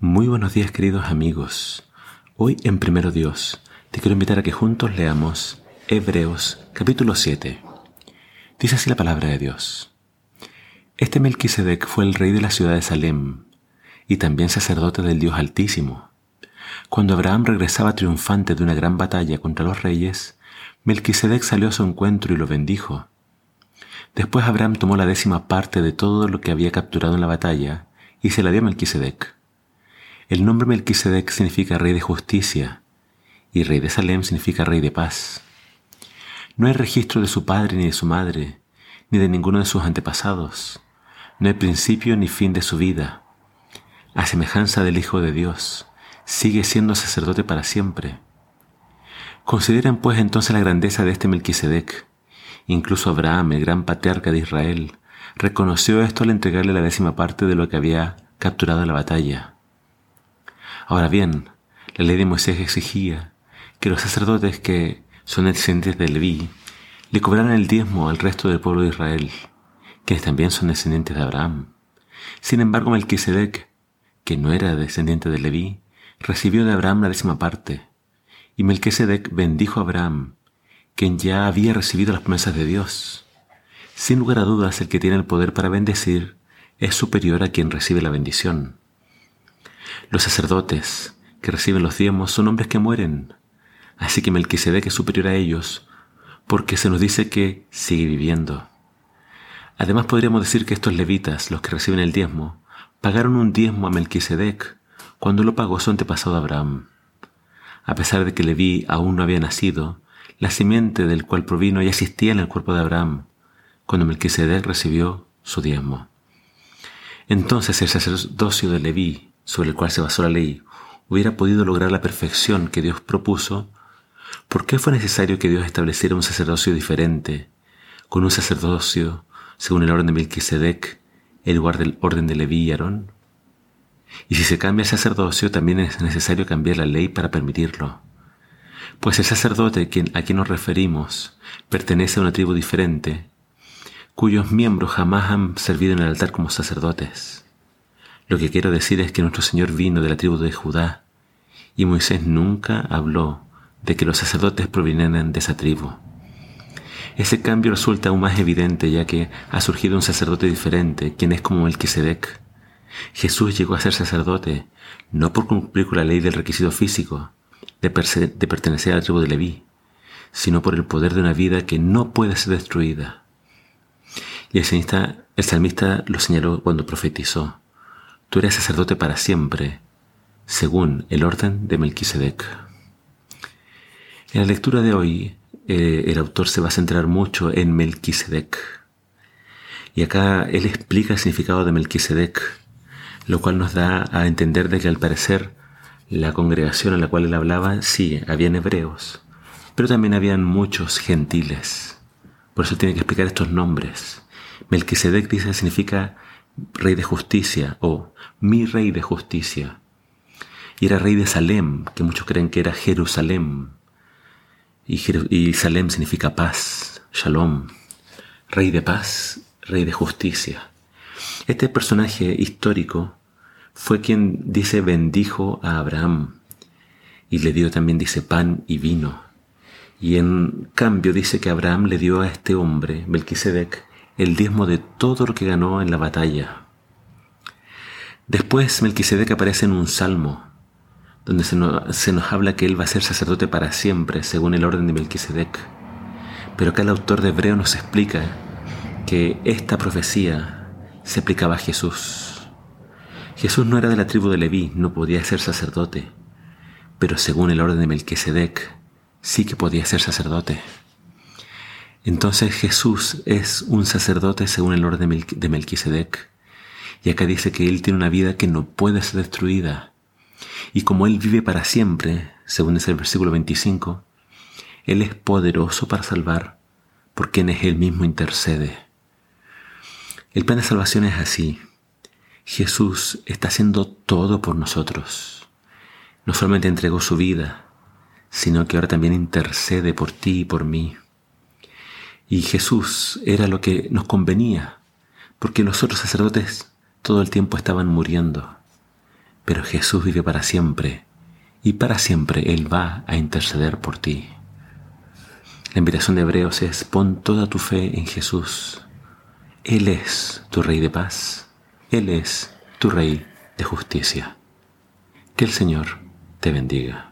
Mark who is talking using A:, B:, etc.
A: Muy buenos días queridos amigos. Hoy en Primero Dios te quiero invitar a que juntos leamos Hebreos capítulo 7. Dice así la palabra de Dios. Este Melquisedec fue el rey de la ciudad de Salem y también sacerdote del Dios Altísimo. Cuando Abraham regresaba triunfante de una gran batalla contra los reyes, Melquisedec salió a su encuentro y lo bendijo. Después Abraham tomó la décima parte de todo lo que había capturado en la batalla y se la dio a Melquisedec. El nombre Melquisedec significa rey de justicia y rey de Salem significa rey de paz. No hay registro de su padre ni de su madre, ni de ninguno de sus antepasados. No hay principio ni fin de su vida. A semejanza del Hijo de Dios, sigue siendo sacerdote para siempre. Consideren pues entonces la grandeza de este Melquisedec. Incluso Abraham, el gran patriarca de Israel, reconoció esto al entregarle la décima parte de lo que había capturado en la batalla. Ahora bien, la ley de Moisés exigía que los sacerdotes que son descendientes de Leví le cobraran el diezmo al resto del pueblo de Israel, quienes también son descendientes de Abraham. Sin embargo, Melquisedec, que no era descendiente de Leví, recibió de Abraham la décima parte, y Melquisedec bendijo a Abraham, quien ya había recibido las promesas de Dios. Sin lugar a dudas, el que tiene el poder para bendecir es superior a quien recibe la bendición. Los sacerdotes que reciben los diezmos son hombres que mueren, así que Melquisedec es superior a ellos, porque se nos dice que sigue viviendo. Además podríamos decir que estos levitas, los que reciben el diezmo, pagaron un diezmo a Melquisedec cuando lo pagó su antepasado Abraham. A pesar de que Leví aún no había nacido, la simiente del cual provino ya existía en el cuerpo de Abraham, cuando Melquisedec recibió su diezmo. Entonces el sacerdocio de Leví sobre el cual se basó la ley hubiera podido lograr la perfección que Dios propuso, ¿por qué fue necesario que Dios estableciera un sacerdocio diferente, con un sacerdocio según el orden de Melquisedec, en lugar del orden de Leví y Aarón? Y si se cambia el sacerdocio, también es necesario cambiar la ley para permitirlo. Pues el sacerdote a quien nos referimos pertenece a una tribu diferente, cuyos miembros jamás han servido en el altar como sacerdotes. Lo que quiero decir es que nuestro Señor vino de la tribu de Judá y Moisés nunca habló de que los sacerdotes provinieran de esa tribu. Ese cambio resulta aún más evidente ya que ha surgido un sacerdote diferente, quien es como Melquisedec. Jesús llegó a ser sacerdote no por cumplir con la ley del requisito físico de, pertenecer a la tribu de Leví, sino por el poder de una vida que no puede ser destruida. Y el el salmista lo señaló cuando profetizó. Tú eres sacerdote para siempre, según el orden de Melquisedec. En la lectura de hoy, eh, el autor se va a centrar mucho en Melquisedec. Y acá él explica el significado de Melquisedec, lo cual nos da a entender de que al parecer la congregación a la cual él hablaba, sí, habían hebreos, pero también habían muchos gentiles. Por eso tiene que explicar estos nombres. Melquisedec dice significa rey de justicia o mi rey de justicia. Y era rey de Salem, que muchos creen que era Jerusalén. Y, Salem significa paz, shalom, rey de paz, rey de justicia. Este personaje histórico fue quien dice bendijo a Abraham y le dio también dice pan y vino. Y en cambio dice que Abraham le dio a este hombre, Melquisedec, el diezmo de todo lo que ganó en la batalla. Después Melquisedec aparece en un salmo, donde se nos, habla que él va a ser sacerdote para siempre, según el orden de Melquisedec. Pero acá el autor de Hebreo nos explica que esta profecía se aplicaba a Jesús. Jesús no era de la tribu de Leví, no podía ser sacerdote, pero según el orden de Melquisedec, sí que podía ser sacerdote. Entonces Jesús es un sacerdote según el orden de Melquisedec. Y acá dice que Él tiene una vida que no puede ser destruida. Y como Él vive para siempre, según es el versículo 25, Él es poderoso para salvar por quienes Él mismo intercede. El plan de salvación es así. Jesús está haciendo todo por nosotros. No solamente entregó su vida, sino que ahora también intercede por ti y por mí. Y Jesús era lo que nos convenía, porque los otros sacerdotes todo el tiempo estaban muriendo. pero Jesús vive para siempre y para siempre Él va a interceder por ti. La invitación de Hebreos es pon toda tu fe en Jesús. Él es tu Rey de paz, Él es tu Rey de justicia. Que el Señor te bendiga.